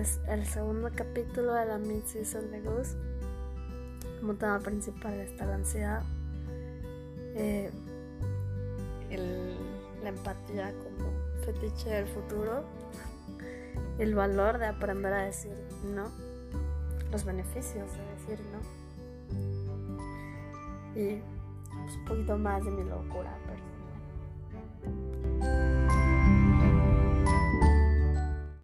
es el segundo capítulo de la mid-season de Goose. Como tema principal está la ansiedad, eh, la empatía como fetiche del futuro, el valor de aprender a decir no, los beneficios de decir no y pues, un poquito más de mi locura personal